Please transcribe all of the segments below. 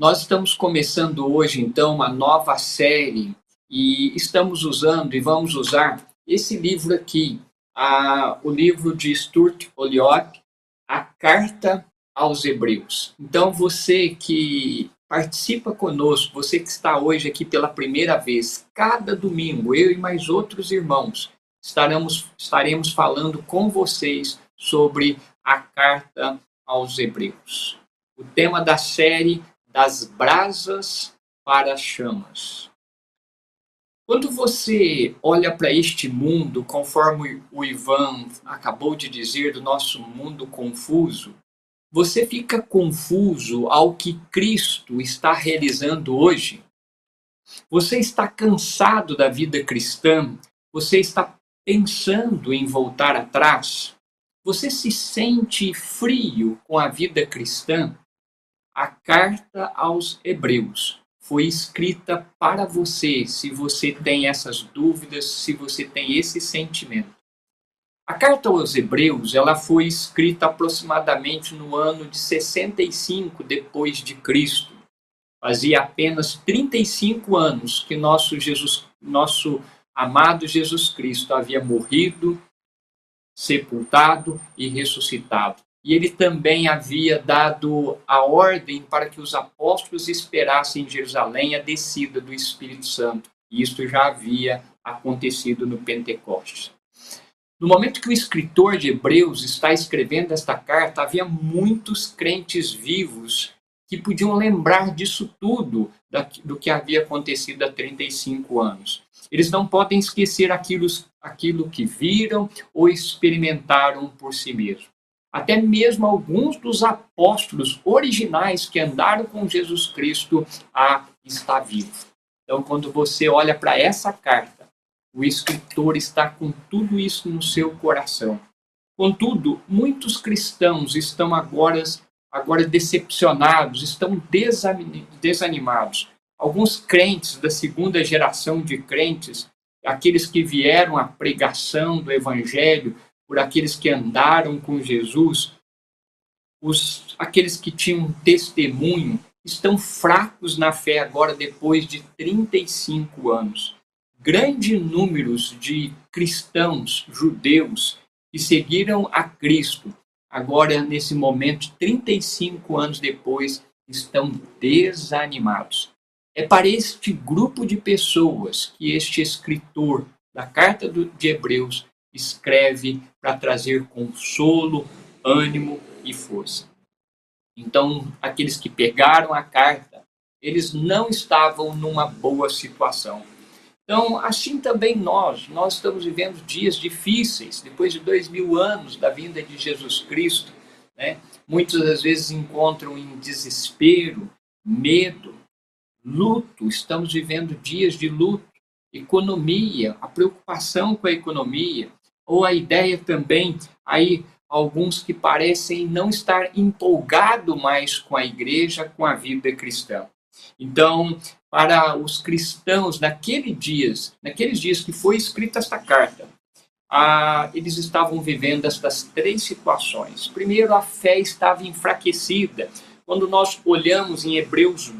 Nós estamos começando hoje, então, uma nova série e estamos usando e vamos usar esse livro aqui, a, o livro de Stuart Olliott, A Carta aos Hebreus. Então, você que participa conosco, você que está hoje aqui pela primeira vez, cada domingo, eu e mais outros irmãos, estaremos, estaremos falando com vocês sobre a carta aos Hebreus. O tema da série Das Brasas para as Chamas. Quando você olha para este mundo, conforme o Ivan acabou de dizer, do nosso mundo confuso, você fica confuso ao que Cristo está realizando hoje? Você está cansado da vida cristã? Você está pensando em voltar atrás? Você se sente frio com a vida cristã? A carta aos Hebreus foi escrita para você, se você tem essas dúvidas, se você tem esse sentimento. A carta aos Hebreus, ela foi escrita aproximadamente no ano de 65 depois de Cristo. Fazia apenas 35 anos que nosso Jesus, nosso amado Jesus Cristo havia morrido, sepultado e ressuscitado. E ele também havia dado a ordem para que os apóstolos esperassem em Jerusalém a descida do Espírito Santo. E isso já havia acontecido no Pentecostes. No momento que o escritor de Hebreus está escrevendo esta carta, havia muitos crentes vivos que podiam lembrar disso tudo, do que havia acontecido há 35 anos. Eles não podem esquecer aquilo, aquilo que viram ou experimentaram por si mesmos. Até mesmo alguns dos apóstolos originais que andaram com Jesus Cristo a está vivo. Então, quando você olha para essa carta, o escritor está com tudo isso no seu coração. Contudo, muitos cristãos estão agora, agora decepcionados, estão desanimados. Alguns crentes da segunda geração de crentes, aqueles que vieram à pregação do evangelho, por aqueles que andaram com Jesus, os, aqueles que tinham testemunho, estão fracos na fé agora depois de 35 anos. Grande números de cristãos judeus que seguiram a Cristo, agora nesse momento, 35 anos depois, estão desanimados. É para este grupo de pessoas que este escritor da carta de Hebreus escreve para trazer consolo, ânimo e força. Então, aqueles que pegaram a carta, eles não estavam numa boa situação. Então, assim também nós, nós estamos vivendo dias difíceis, depois de dois mil anos da vinda de Jesus Cristo. Né? Muitas das vezes encontram em desespero, medo, luto, estamos vivendo dias de luto, economia, a preocupação com a economia, ou a ideia também, aí alguns que parecem não estar empolgado mais com a igreja, com a vida cristã. Então, para os cristãos naqueles dias, naqueles dias que foi escrita esta carta, eles estavam vivendo estas três situações. Primeiro, a fé estava enfraquecida. Quando nós olhamos em Hebreus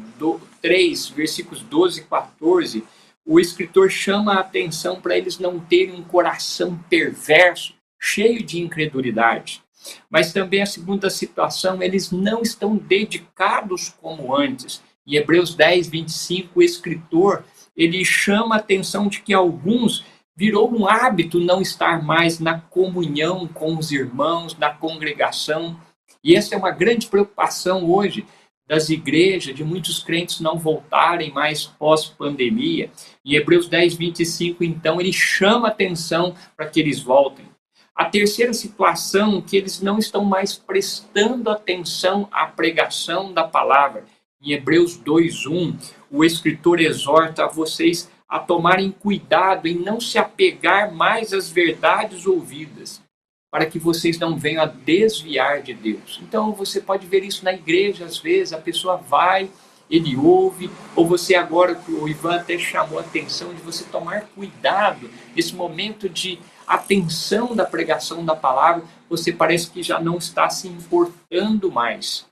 3, versículos 12 e 14, o escritor chama a atenção para eles não terem um coração perverso, cheio de incredulidade. Mas também a segunda situação, eles não estão dedicados como antes. Em Hebreus 10, 25, o escritor ele chama a atenção de que alguns virou um hábito não estar mais na comunhão com os irmãos, na congregação. E essa é uma grande preocupação hoje das igrejas, de muitos crentes não voltarem mais pós-pandemia. Em Hebreus 10, 25, então, ele chama atenção para que eles voltem. A terceira situação, que eles não estão mais prestando atenção à pregação da palavra. Em Hebreus 2:1, o escritor exorta a vocês a tomarem cuidado em não se apegar mais às verdades ouvidas, para que vocês não venham a desviar de Deus. Então você pode ver isso na igreja, às vezes a pessoa vai, ele ouve, ou você agora, o Ivan até chamou a atenção de você tomar cuidado nesse momento de atenção da pregação da palavra, você parece que já não está se importando mais.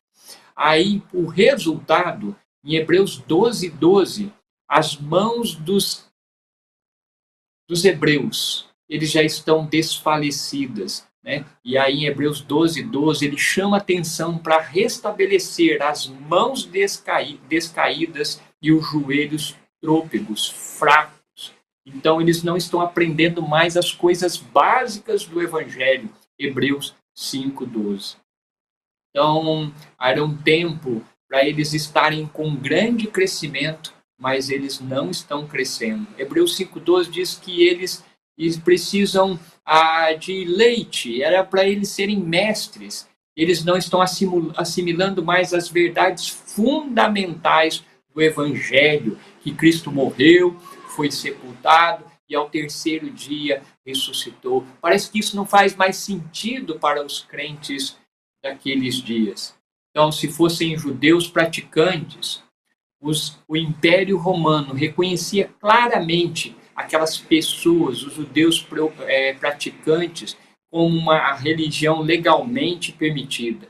Aí o resultado Em Hebreus 12, 12, as mãos dos, dos hebreus, eles já estão desfalecidas. Né? E aí em Hebreus 12, 12, ele chama atenção para restabelecer as mãos descaí descaídas e os joelhos trôpegos, fracos. Então eles não estão aprendendo mais as coisas básicas do Evangelho. Hebreus 5, 12. Então, era um tempo para eles estarem com grande crescimento, mas eles não estão crescendo. Hebreus 5,12 diz que eles, eles precisam ah, de leite, era para eles serem mestres. Eles não estão assimilando mais as verdades fundamentais do Evangelho, que Cristo morreu, foi sepultado e ao terceiro dia ressuscitou. Parece que isso não faz mais sentido para os crentes daqueles dias. Então, se fossem judeus praticantes, os, o Império Romano reconhecia claramente aquelas pessoas, os judeus é, praticantes, como uma religião legalmente permitida.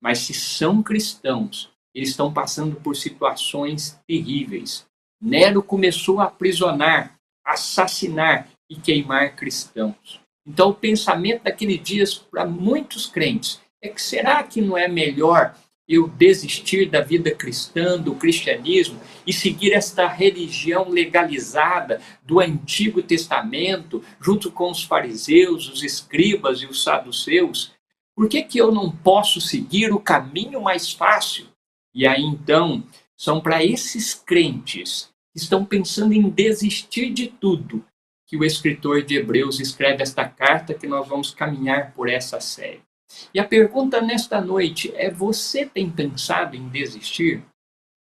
Mas se são cristãos, eles estão passando por situações terríveis. Nero começou a aprisionar, assassinar e queimar cristãos. Então, o pensamento daqueles dias para muitos crentes é que será que não é melhor eu desistir da vida cristã, do cristianismo e seguir esta religião legalizada do Antigo Testamento, junto com os fariseus, os escribas e os saduceus? Por que, que eu não posso seguir o caminho mais fácil? E aí então, são para esses crentes que estão pensando em desistir de tudo que o escritor de Hebreus escreve esta carta que nós vamos caminhar por essa série. E a pergunta nesta noite é: você tem pensado em desistir?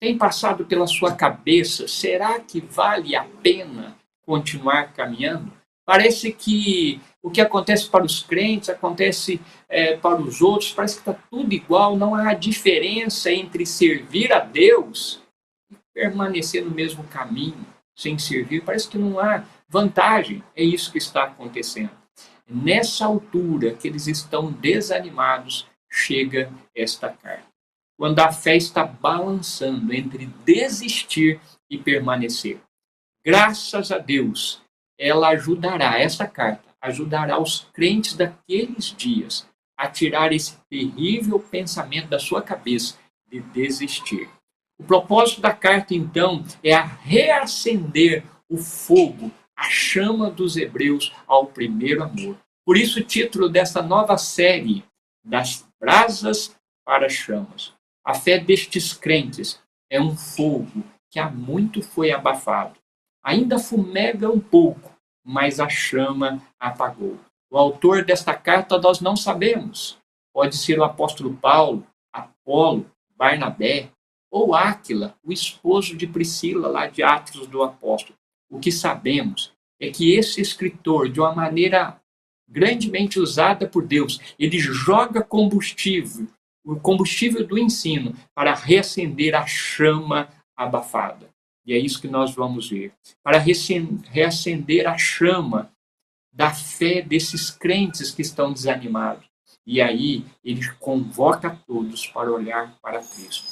Tem passado pela sua cabeça, será que vale a pena continuar caminhando? Parece que o que acontece para os crentes acontece é, para os outros, parece que está tudo igual, não há diferença entre servir a Deus e permanecer no mesmo caminho sem servir. Parece que não há vantagem. É isso que está acontecendo. Nessa altura que eles estão desanimados, chega esta carta. Quando a fé está balançando entre desistir e permanecer. Graças a Deus, ela ajudará, essa carta ajudará os crentes daqueles dias a tirar esse terrível pensamento da sua cabeça de desistir. O propósito da carta, então, é a reacender o fogo a chama dos hebreus ao primeiro amor. Por isso, o título dessa nova série, Das Brasas para as Chamas. A fé destes crentes é um fogo que há muito foi abafado. Ainda fumega um pouco, mas a chama apagou. O autor desta carta nós não sabemos. Pode ser o apóstolo Paulo, Apolo, Barnabé, ou Áquila, o esposo de Priscila, lá de Atos do Apóstolo. O que sabemos é que esse escritor, de uma maneira grandemente usada por Deus, ele joga combustível, o combustível do ensino, para reacender a chama abafada. E é isso que nós vamos ver. Para reacender a chama da fé desses crentes que estão desanimados. E aí ele convoca todos para olhar para Cristo.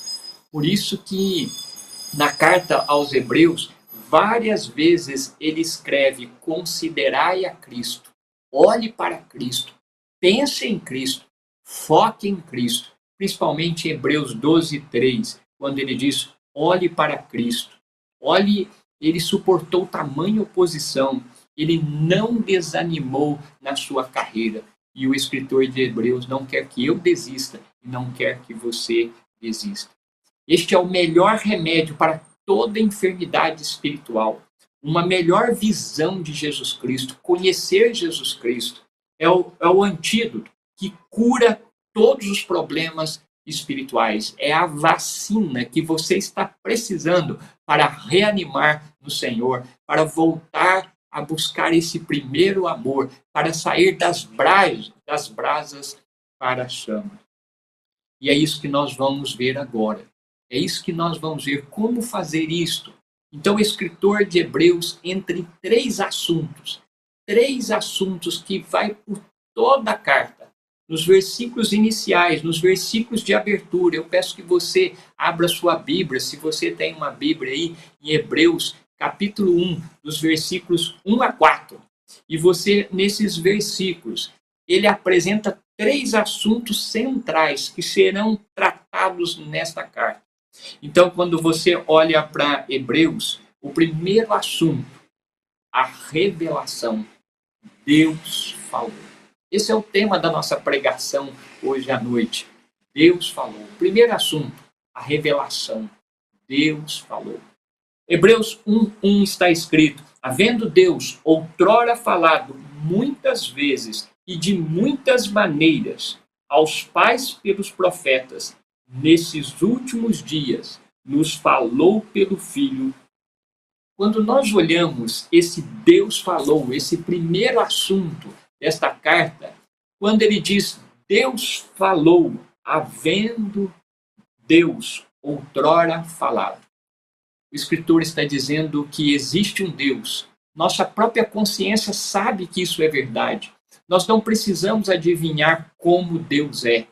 Por isso que na carta aos Hebreus várias vezes ele escreve: considerai a Cristo, olhe para Cristo, pense em Cristo, foque em Cristo, principalmente em Hebreus 12, 3, quando ele diz: olhe para Cristo, olhe, ele suportou tamanha oposição, ele não desanimou na sua carreira. E o escritor de Hebreus não quer que eu desista e não quer que você desista. Este é o melhor remédio para toda enfermidade espiritual, uma melhor visão de Jesus Cristo, conhecer Jesus Cristo, é o, é o antídoto que cura todos os problemas espirituais. É a vacina que você está precisando para reanimar no Senhor, para voltar a buscar esse primeiro amor, para sair das brasas, das brasas para a chama. E é isso que nós vamos ver agora. É isso que nós vamos ver como fazer isto. Então, o escritor de Hebreus entra em três assuntos, três assuntos que vai por toda a carta. nos versículos iniciais, nos versículos de abertura. Eu peço que você abra sua Bíblia, se você tem uma Bíblia aí, em Hebreus, capítulo 1, dos versículos 1 a 4. E você, nesses versículos, ele apresenta três assuntos centrais que serão tratados nesta carta. Então, quando você olha para Hebreus, o primeiro assunto, a revelação. Deus falou. Esse é o tema da nossa pregação hoje à noite. Deus falou. Primeiro assunto, a revelação. Deus falou. Hebreus 1:1 está escrito: Havendo Deus outrora falado muitas vezes e de muitas maneiras aos pais pelos profetas, nesses últimos dias nos falou pelo Filho. Quando nós olhamos esse Deus falou, esse primeiro assunto desta carta, quando ele diz Deus falou, havendo Deus outrora falado. O escritor está dizendo que existe um Deus. Nossa própria consciência sabe que isso é verdade. Nós não precisamos adivinhar como Deus é.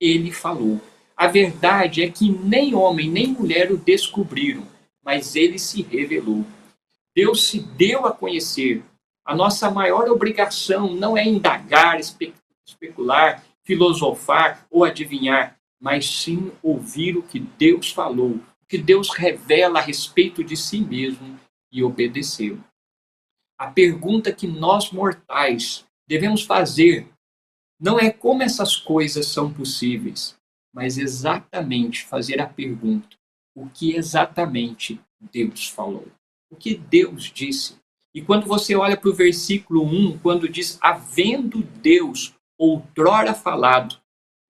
Ele falou. A verdade é que nem homem nem mulher o descobriram, mas ele se revelou. Deus se deu a conhecer. A nossa maior obrigação não é indagar, espe especular, filosofar ou adivinhar, mas sim ouvir o que Deus falou, o que Deus revela a respeito de si mesmo e obedeceu. A pergunta que nós mortais devemos fazer não é como essas coisas são possíveis, mas exatamente fazer a pergunta: o que exatamente Deus falou? O que Deus disse? E quando você olha para o versículo 1, quando diz: havendo Deus outrora falado,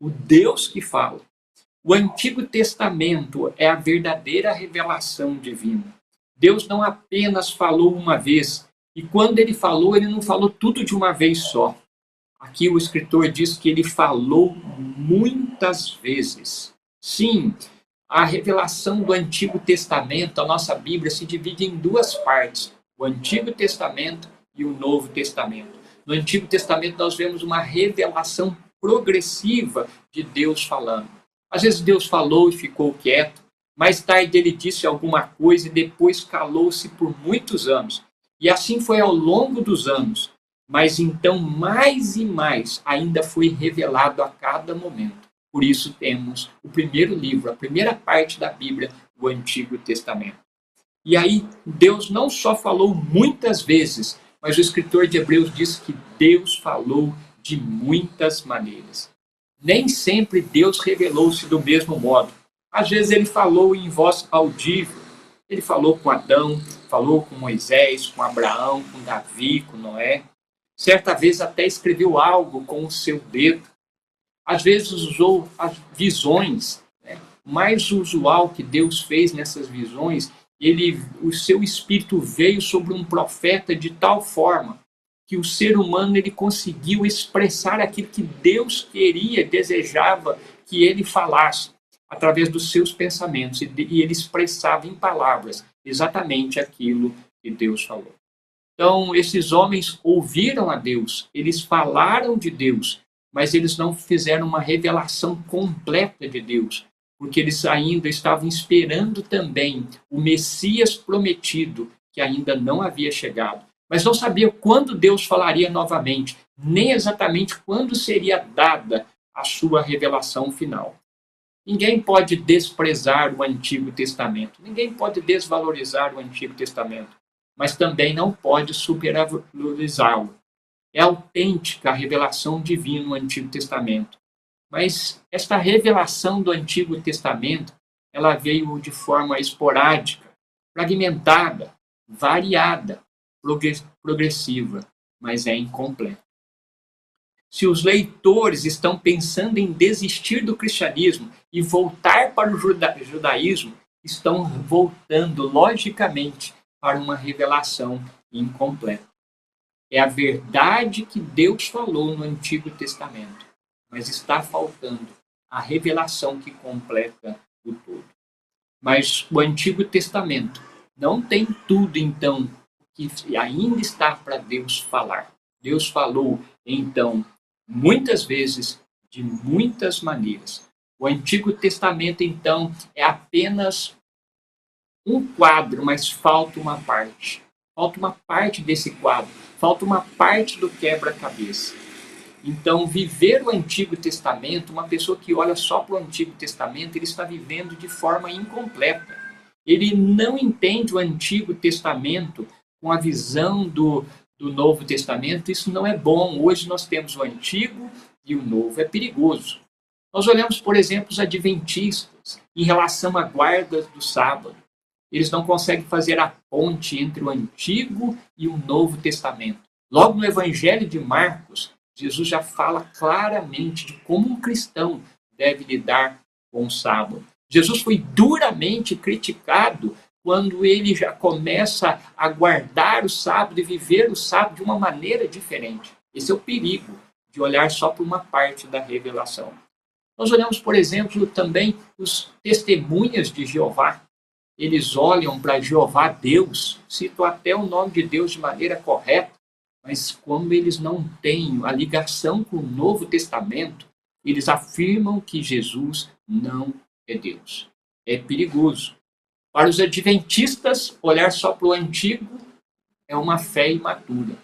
o Deus que fala. O Antigo Testamento é a verdadeira revelação divina. Deus não apenas falou uma vez, e quando ele falou, ele não falou tudo de uma vez só. Aqui o escritor diz que ele falou muitas vezes. Sim, a revelação do Antigo Testamento, a nossa Bíblia, se divide em duas partes: o Antigo Testamento e o Novo Testamento. No Antigo Testamento, nós vemos uma revelação progressiva de Deus falando. Às vezes, Deus falou e ficou quieto, mais tarde, ele disse alguma coisa e depois calou-se por muitos anos. E assim foi ao longo dos anos. Mas então, mais e mais, ainda foi revelado a cada momento. Por isso temos o primeiro livro, a primeira parte da Bíblia, o Antigo Testamento. E aí, Deus não só falou muitas vezes, mas o escritor de Hebreus diz que Deus falou de muitas maneiras. Nem sempre Deus revelou-se do mesmo modo. Às vezes ele falou em voz audível, ele falou com Adão, falou com Moisés, com Abraão, com Davi, com Noé. Certa vez até escreveu algo com o seu dedo. Às vezes usou as visões. Né? Mais usual que Deus fez nessas visões, ele, o seu espírito veio sobre um profeta de tal forma que o ser humano ele conseguiu expressar aquilo que Deus queria, desejava que ele falasse através dos seus pensamentos e ele expressava em palavras exatamente aquilo que Deus falou. Então, esses homens ouviram a Deus, eles falaram de Deus, mas eles não fizeram uma revelação completa de Deus, porque eles ainda estavam esperando também o Messias prometido, que ainda não havia chegado. Mas não sabiam quando Deus falaria novamente, nem exatamente quando seria dada a sua revelação final. Ninguém pode desprezar o Antigo Testamento, ninguém pode desvalorizar o Antigo Testamento, mas também não pode supervalorizá-lo. É autêntica a revelação divina no Antigo Testamento. Mas esta revelação do Antigo Testamento, ela veio de forma esporádica, fragmentada, variada, progressiva, mas é incompleta. Se os leitores estão pensando em desistir do cristianismo e voltar para o juda judaísmo, estão voltando logicamente para uma revelação incompleta. É a verdade que Deus falou no Antigo Testamento, mas está faltando a revelação que completa o todo. Mas o Antigo Testamento não tem tudo, então, que ainda está para Deus falar. Deus falou, então, muitas vezes de muitas maneiras. O Antigo Testamento, então, é apenas um quadro, mas falta uma parte. Falta uma parte desse quadro, falta uma parte do quebra-cabeça. Então, viver o Antigo Testamento, uma pessoa que olha só para o Antigo Testamento, ele está vivendo de forma incompleta. Ele não entende o Antigo Testamento com a visão do, do Novo Testamento. Isso não é bom. Hoje nós temos o Antigo e o Novo. É perigoso. Nós olhamos, por exemplo, os adventistas em relação à guarda do sábado. Eles não conseguem fazer a ponte entre o Antigo e o Novo Testamento. Logo no Evangelho de Marcos, Jesus já fala claramente de como um cristão deve lidar com o sábado. Jesus foi duramente criticado quando ele já começa a guardar o sábado e viver o sábado de uma maneira diferente. Esse é o perigo de olhar só para uma parte da revelação. Nós olhamos, por exemplo, também os testemunhas de Jeová. Eles olham para Jeová Deus, cito até o nome de Deus de maneira correta, mas como eles não têm a ligação com o Novo Testamento, eles afirmam que Jesus não é Deus. É perigoso. Para os adventistas, olhar só para o antigo é uma fé imatura.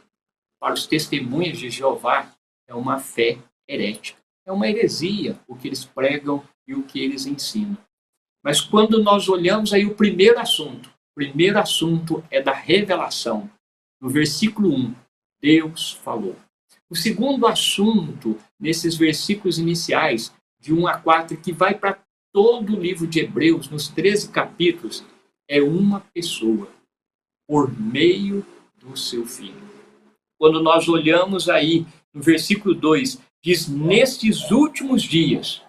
Para os testemunhas de Jeová, é uma fé herética. É uma heresia o que eles pregam e o que eles ensinam. Mas quando nós olhamos aí o primeiro assunto, o primeiro assunto é da revelação. No versículo 1, Deus falou. O segundo assunto, nesses versículos iniciais, de 1 a 4, que vai para todo o livro de Hebreus, nos 13 capítulos, é uma pessoa, por meio do seu filho. Quando nós olhamos aí no versículo 2, diz: Nestes últimos dias,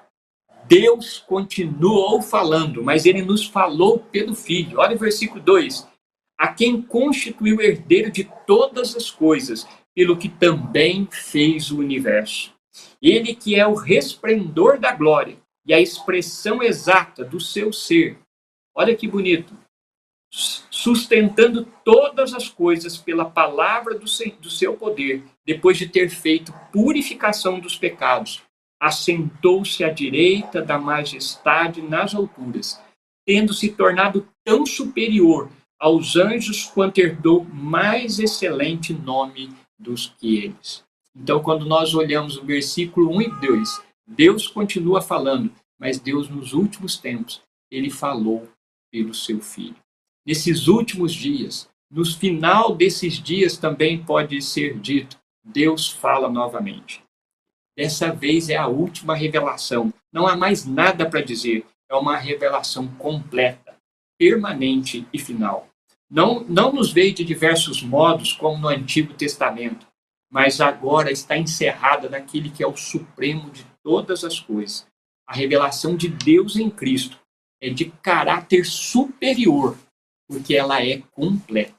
Deus continuou falando, mas ele nos falou pelo Filho. Olha o versículo 2: A quem constituiu herdeiro de todas as coisas, pelo que também fez o universo. Ele que é o resplendor da glória e a expressão exata do seu ser. Olha que bonito sustentando todas as coisas pela palavra do seu poder, depois de ter feito purificação dos pecados, assentou-se à direita da majestade nas alturas, tendo se tornado tão superior aos anjos quanto herdou mais excelente nome dos que eles. Então, quando nós olhamos o versículo 1 e 2, Deus continua falando, mas Deus, nos últimos tempos, ele falou pelo seu Filho nesses últimos dias, no final desses dias também pode ser dito: Deus fala novamente. Dessa vez é a última revelação. Não há mais nada para dizer. É uma revelação completa, permanente e final. Não, não nos veio de diversos modos, como no Antigo Testamento, mas agora está encerrada naquele que é o supremo de todas as coisas. A revelação de Deus em Cristo é de caráter superior porque ela é completa.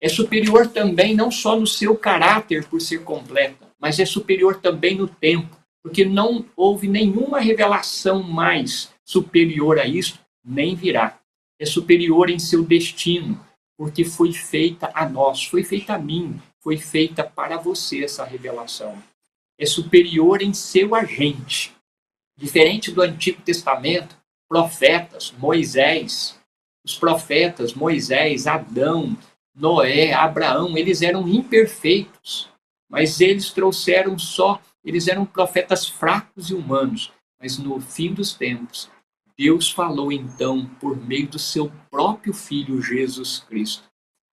É superior também não só no seu caráter por ser completa, mas é superior também no tempo, porque não houve nenhuma revelação mais superior a isso, nem virá. É superior em seu destino, porque foi feita a nós, foi feita a mim, foi feita para você essa revelação. É superior em seu agente. Diferente do Antigo Testamento, profetas, Moisés, os profetas, Moisés, Adão, Noé, Abraão, eles eram imperfeitos, mas eles trouxeram só, eles eram profetas fracos e humanos. Mas no fim dos tempos, Deus falou então por meio do seu próprio Filho Jesus Cristo.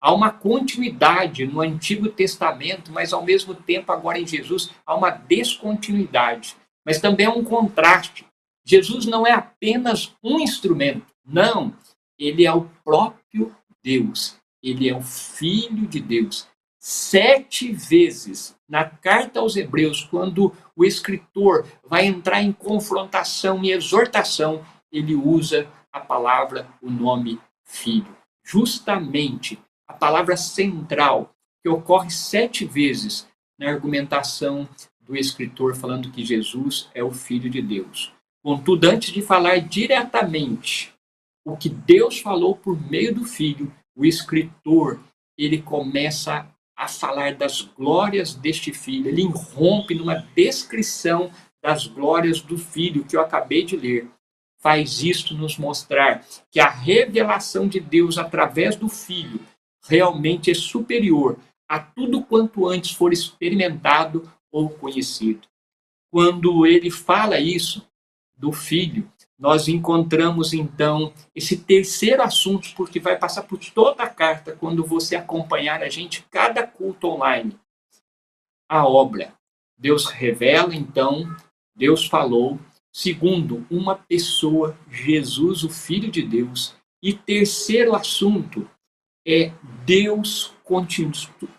Há uma continuidade no Antigo Testamento, mas ao mesmo tempo, agora em Jesus, há uma descontinuidade. Mas também há um contraste. Jesus não é apenas um instrumento, não ele é o próprio Deus. Ele é o Filho de Deus. Sete vezes na carta aos Hebreus, quando o escritor vai entrar em confrontação e exortação, ele usa a palavra, o nome Filho. Justamente a palavra central que ocorre sete vezes na argumentação do escritor falando que Jesus é o Filho de Deus. Contudo, antes de falar diretamente o que Deus falou por meio do Filho, o escritor, ele começa a falar das glórias deste filho, ele irrompe numa descrição das glórias do Filho, que eu acabei de ler, faz isto nos mostrar que a revelação de Deus através do Filho realmente é superior a tudo quanto antes for experimentado ou conhecido. Quando ele fala isso do Filho, nós encontramos então esse terceiro assunto, porque vai passar por toda a carta quando você acompanhar a gente cada culto online. A obra. Deus revela então, Deus falou, Segundo, uma pessoa, Jesus, o Filho de Deus. E terceiro assunto é Deus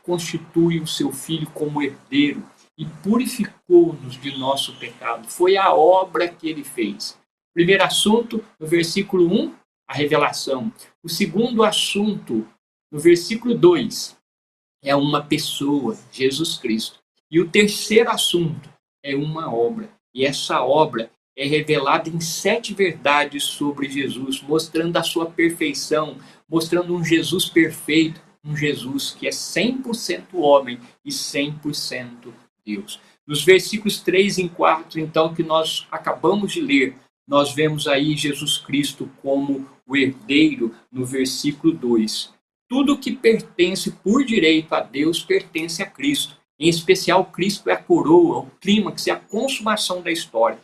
constitui o seu Filho como herdeiro e purificou-nos de nosso pecado. Foi a obra que ele fez. Primeiro assunto, no versículo 1, a revelação. O segundo assunto, no versículo 2, é uma pessoa, Jesus Cristo. E o terceiro assunto é uma obra. E essa obra é revelada em sete verdades sobre Jesus, mostrando a sua perfeição, mostrando um Jesus perfeito, um Jesus que é 100% homem e 100% Deus. Nos versículos 3 e 4, então, que nós acabamos de ler, nós vemos aí Jesus Cristo como o herdeiro no versículo 2. Tudo que pertence por direito a Deus pertence a Cristo. Em especial, Cristo é a coroa, o clímax e a consumação da história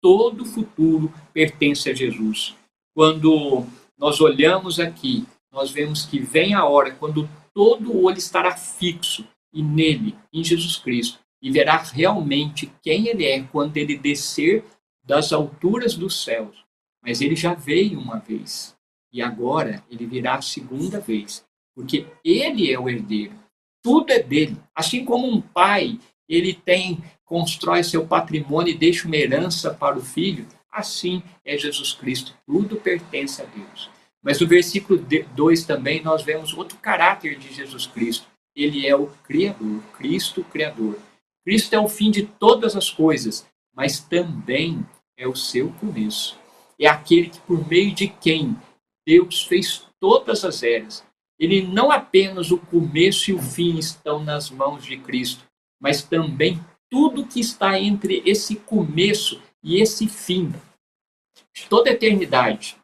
todo futuro pertence a Jesus. Quando nós olhamos aqui, nós vemos que vem a hora quando todo o olho estará fixo e nele, em Jesus Cristo, e verá realmente quem ele é quando ele descer das alturas dos céus. Mas ele já veio uma vez e agora ele virá a segunda vez, porque ele é o herdeiro. Tudo é dele. Assim como um pai, ele tem constrói seu patrimônio e deixa uma herança para o filho, assim é Jesus Cristo. Tudo pertence a Deus. Mas no versículo 2 também nós vemos outro caráter de Jesus Cristo. Ele é o Criador, Cristo Criador. Cristo é o fim de todas as coisas, mas também é o seu começo. É aquele que, por meio de quem Deus fez todas as eras. Ele não apenas o começo e o fim estão nas mãos de Cristo, mas também tudo que está entre esse começo e esse fim, toda eternidade,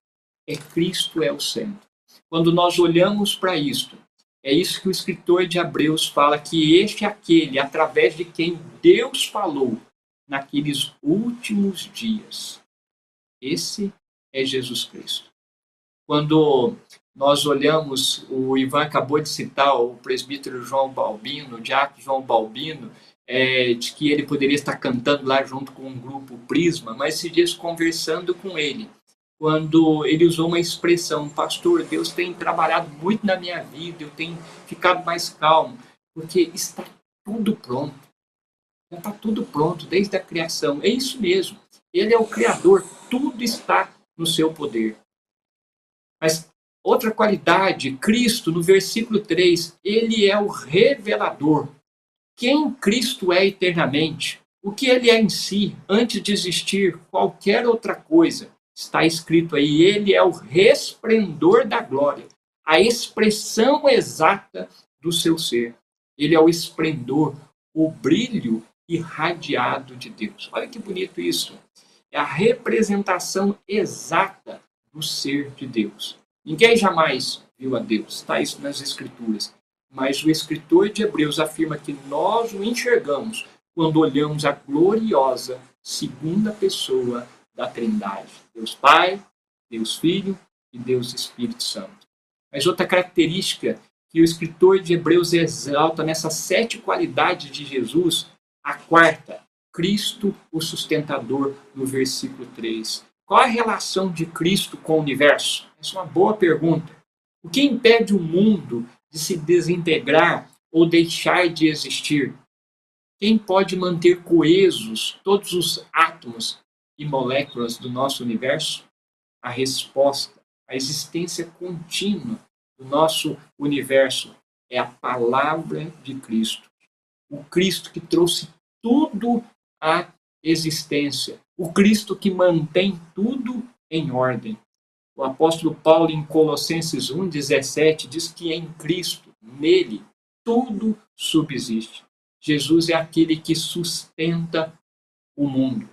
é Cristo é o centro. Quando nós olhamos para isto, é isso que o escritor de Hebreus fala que este é aquele através de quem Deus falou naqueles últimos dias. Esse é Jesus Cristo. Quando nós olhamos, o Ivan acabou de citar o presbítero João Balbino, o diácono João Balbino, é, de que ele poderia estar cantando lá junto com um grupo Prisma, mas se dias conversando com ele, quando ele usou uma expressão, pastor, Deus tem trabalhado muito na minha vida, eu tenho ficado mais calmo, porque está tudo pronto. Está tudo pronto, desde a criação. É isso mesmo. Ele é o Criador, tudo está no seu poder. Mas outra qualidade, Cristo, no versículo 3, ele é o revelador quem Cristo é eternamente, o que ele é em si, antes de existir qualquer outra coisa. Está escrito aí, ele é o resplendor da glória, a expressão exata do seu ser. Ele é o esplendor, o brilho irradiado de Deus. Olha que bonito isso. É a representação exata do ser de Deus. Ninguém jamais viu a Deus. Está isso nas Escrituras mas o escritor de Hebreus afirma que nós o enxergamos quando olhamos a gloriosa segunda pessoa da Trindade: Deus Pai, Deus Filho e Deus Espírito Santo. Mas outra característica que o escritor de Hebreus exalta nessas sete qualidades de Jesus, a quarta, Cristo, o sustentador, no versículo 3. Qual a relação de Cristo com o universo? Essa é uma boa pergunta. O que impede o mundo de se desintegrar ou deixar de existir? Quem pode manter coesos todos os átomos e moléculas do nosso universo? A resposta, a existência contínua do nosso universo é a palavra de Cristo. O Cristo que trouxe tudo à existência. O Cristo que mantém tudo em ordem. O apóstolo Paulo, em Colossenses 1,17, diz que em Cristo, nele, tudo subsiste. Jesus é aquele que sustenta o mundo,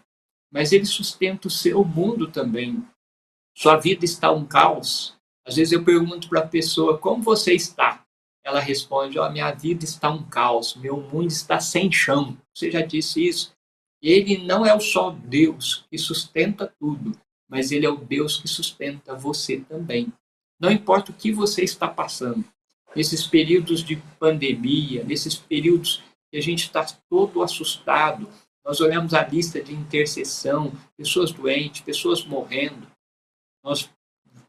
mas ele sustenta o seu mundo também. Sua vida está um caos. Às vezes eu pergunto para a pessoa: como você está? Ela responde: oh, minha vida está um caos, meu mundo está sem chão. Você já disse isso? Ele não é o só Deus que sustenta tudo, mas ele é o Deus que sustenta você também. Não importa o que você está passando, nesses períodos de pandemia, nesses períodos que a gente está todo assustado, nós olhamos a lista de intercessão, pessoas doentes, pessoas morrendo. Nós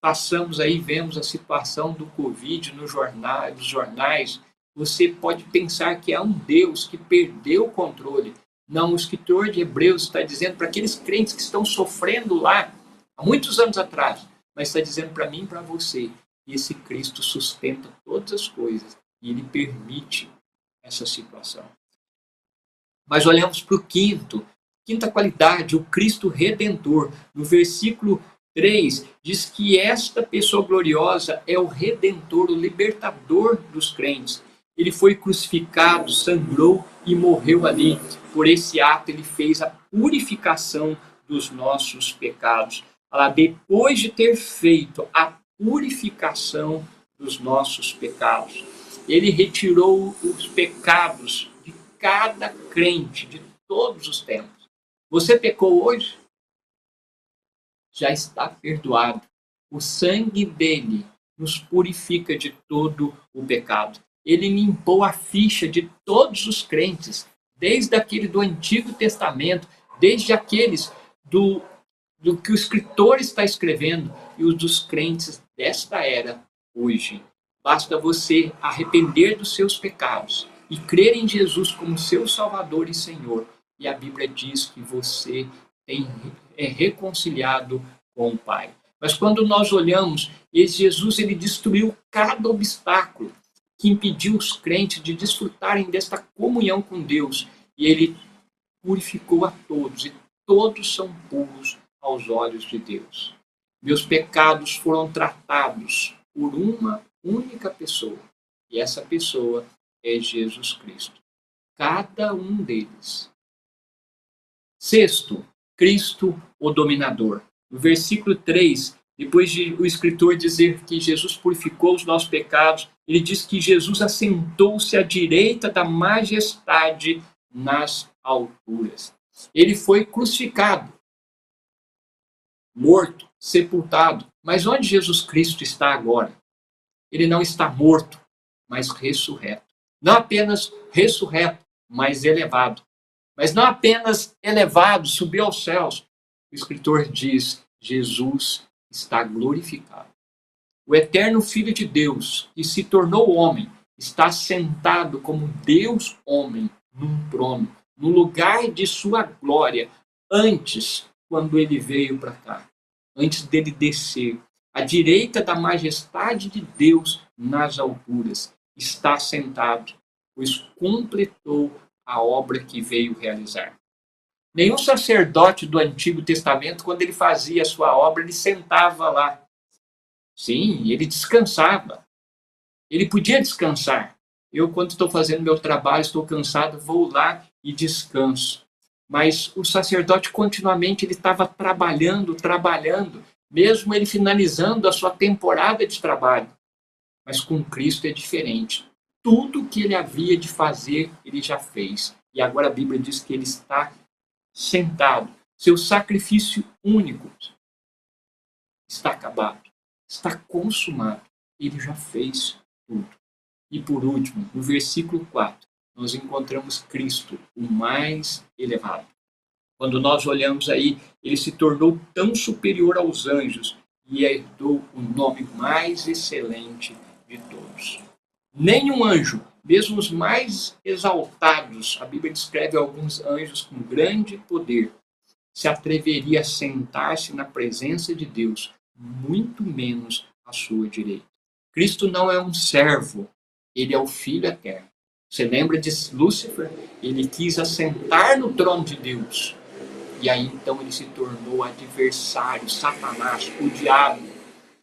passamos aí, vemos a situação do Covid no jornal, nos jornais. Você pode pensar que há um Deus que perdeu o controle. Não, o escritor de Hebreus está dizendo para aqueles crentes que estão sofrendo lá, há muitos anos atrás, mas está dizendo para mim e para você, que esse Cristo sustenta todas as coisas e ele permite essa situação. Mas olhamos para o quinto, quinta qualidade, o Cristo Redentor. No versículo 3, diz que esta pessoa gloriosa é o Redentor, o libertador dos crentes. Ele foi crucificado, sangrou e morreu ali. Por esse ato, ele fez a purificação dos nossos pecados. Depois de ter feito a purificação dos nossos pecados, ele retirou os pecados cada crente de todos os tempos. Você pecou hoje? Já está perdoado. O sangue dele nos purifica de todo o pecado. Ele limpou a ficha de todos os crentes, desde aquele do Antigo Testamento, desde aqueles do, do que o escritor está escrevendo e os dos crentes desta era hoje. Basta você arrepender dos seus pecados e crer em Jesus como seu Salvador e Senhor. E a Bíblia diz que você tem, é reconciliado com o Pai. Mas quando nós olhamos, Jesus ele destruiu cada obstáculo que impediu os crentes de desfrutarem desta comunhão com Deus. E ele purificou a todos, e todos são puros aos olhos de Deus. Meus pecados foram tratados por uma única pessoa. E essa pessoa é Jesus Cristo. Cada um deles. Sexto, Cristo, o dominador. No versículo 3, depois de o escritor dizer que Jesus purificou os nossos pecados, ele diz que Jesus assentou-se à direita da majestade nas alturas. Ele foi crucificado, morto, sepultado. Mas onde Jesus Cristo está agora? Ele não está morto, mas ressurreto. Não apenas ressurreto, mas elevado. Mas não apenas elevado, subiu aos céus. O escritor diz: Jesus está glorificado. O eterno Filho de Deus, que se tornou homem, está sentado como Deus homem num trono, no lugar de sua glória, antes, quando ele veio para cá, antes dele descer, à direita da majestade de Deus nas alturas está sentado, pois completou a obra que veio realizar. Nenhum sacerdote do Antigo Testamento, quando ele fazia a sua obra, ele sentava lá. Sim, ele descansava. Ele podia descansar. Eu, quando estou fazendo meu trabalho, estou cansado, vou lá e descanso. Mas o sacerdote continuamente ele estava trabalhando, trabalhando, mesmo ele finalizando a sua temporada de trabalho. Mas com Cristo é diferente. Tudo que ele havia de fazer, ele já fez. E agora a Bíblia diz que ele está sentado. Seu sacrifício único está acabado, está consumado. Ele já fez tudo. E por último, no versículo 4, nós encontramos Cristo, o mais elevado. Quando nós olhamos aí, ele se tornou tão superior aos anjos e herdou o nome mais excelente de todos. Nenhum anjo, mesmo os mais exaltados, a Bíblia descreve alguns anjos com grande poder, se atreveria a sentar-se na presença de Deus, muito menos à sua direita. Cristo não é um servo, ele é o Filho eterno. Você lembra de Lúcifer? Ele quis assentar no trono de Deus. E aí então ele se tornou adversário, Satanás, o diabo.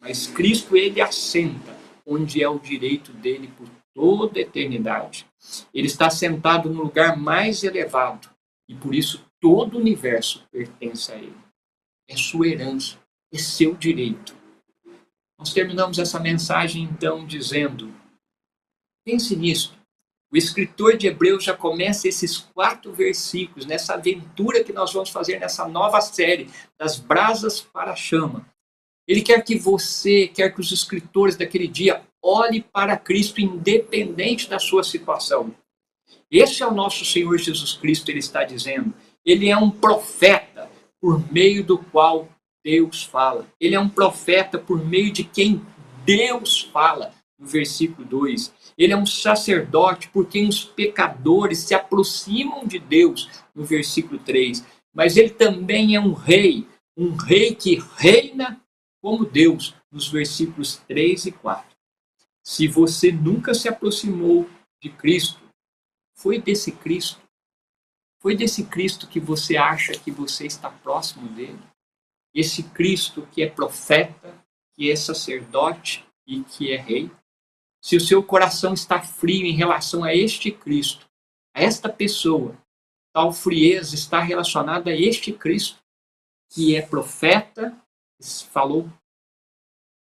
Mas Cristo ele assenta onde é o direito dele por toda a eternidade. Ele está sentado no lugar mais elevado e por isso todo o universo pertence a Ele. É sua herança, é seu direito. Nós terminamos essa mensagem então dizendo: pense nisso. O escritor de Hebreus já começa esses quatro versículos, nessa aventura que nós vamos fazer nessa nova série, das brasas para a chama. Ele quer que você, quer que os escritores daquele dia olhe para Cristo independente da sua situação. Esse é o nosso Senhor Jesus Cristo, ele está dizendo. Ele é um profeta por meio do qual Deus fala. Ele é um profeta por meio de quem Deus fala, no versículo 2. Ele é um sacerdote por quem os pecadores se aproximam de Deus, no versículo 3. Mas ele também é um rei, um rei que reina como Deus, nos versículos 3 e 4. Se você nunca se aproximou de Cristo, foi desse Cristo, foi desse Cristo que você acha que você está próximo dele. Esse Cristo que é profeta, que é sacerdote e que é rei. Se o seu coração está frio em relação a este Cristo, a esta pessoa, tal frieza está relacionada a este Cristo, que é profeta, falou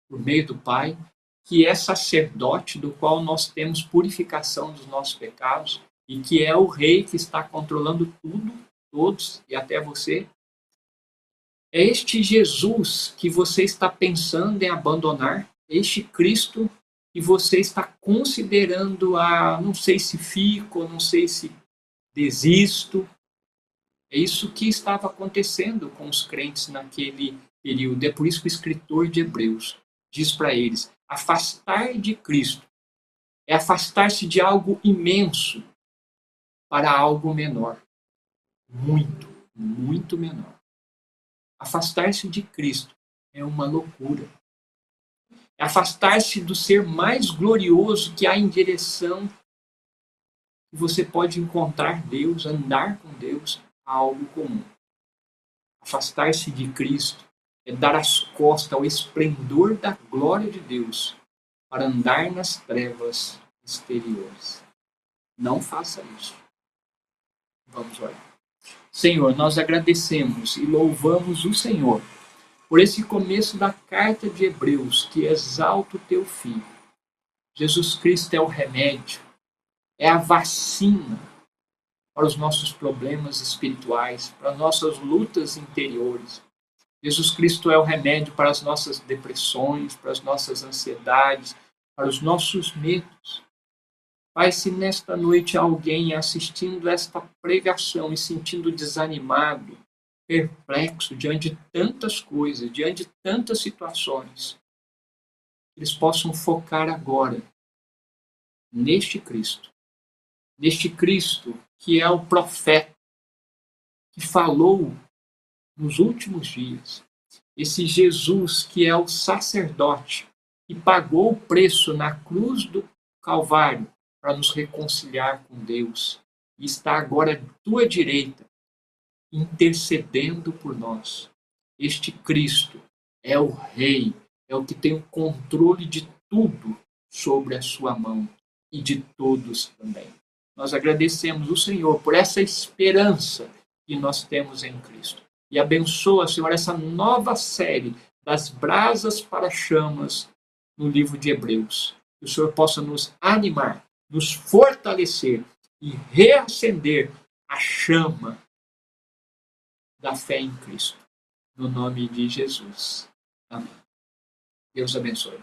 por meio do Pai, que é sacerdote, do qual nós temos purificação dos nossos pecados, e que é o Rei que está controlando tudo, todos e até você. É este Jesus que você está pensando em abandonar, este Cristo e você está considerando a não sei se fico, não sei se desisto. É isso que estava acontecendo com os crentes naquele período. É por isso que o escritor de Hebreus diz para eles: afastar de Cristo é afastar-se de algo imenso para algo menor. Muito, muito menor. Afastar-se de Cristo é uma loucura afastar-se do ser mais glorioso que há em direção que você pode encontrar Deus, andar com Deus a algo comum. Afastar-se de Cristo é dar as costas ao esplendor da glória de Deus para andar nas trevas exteriores. Não faça isso. Vamos orar. Senhor, nós agradecemos e louvamos o Senhor por esse começo da carta de Hebreus que exalta o teu filho. Jesus Cristo é o remédio, é a vacina para os nossos problemas espirituais, para as nossas lutas interiores. Jesus Cristo é o remédio para as nossas depressões, para as nossas ansiedades, para os nossos medos. Pai, se nesta noite alguém assistindo esta pregação e sentindo desanimado, perplexo diante de tantas coisas, diante de tantas situações, eles possam focar agora neste Cristo, neste Cristo que é o profeta que falou nos últimos dias, esse Jesus que é o sacerdote que pagou o preço na cruz do Calvário para nos reconciliar com Deus e está agora à tua direita intercedendo por nós. Este Cristo é o Rei, é o que tem o controle de tudo sobre a sua mão e de todos também. Nós agradecemos o Senhor por essa esperança que nós temos em Cristo. E abençoa, Senhor, essa nova série das brasas para chamas no livro de Hebreus. Que o Senhor possa nos animar, nos fortalecer e reacender a chama da fé em Cristo. No nome de Jesus. Amém. Deus abençoe.